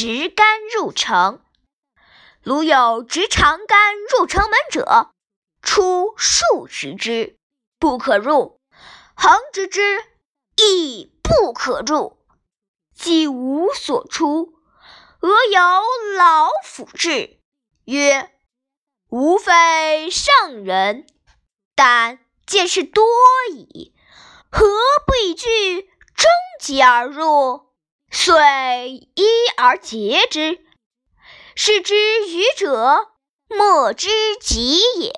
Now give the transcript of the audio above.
执竿入城。如有执长竿入城门者，出数十之，不可入；横执之，亦不可入。既无所出，俄有老府至，曰：“吾非圣人，但见识多矣，何不以具终极而入？遂一而竭之。是之愚者，莫之及也。”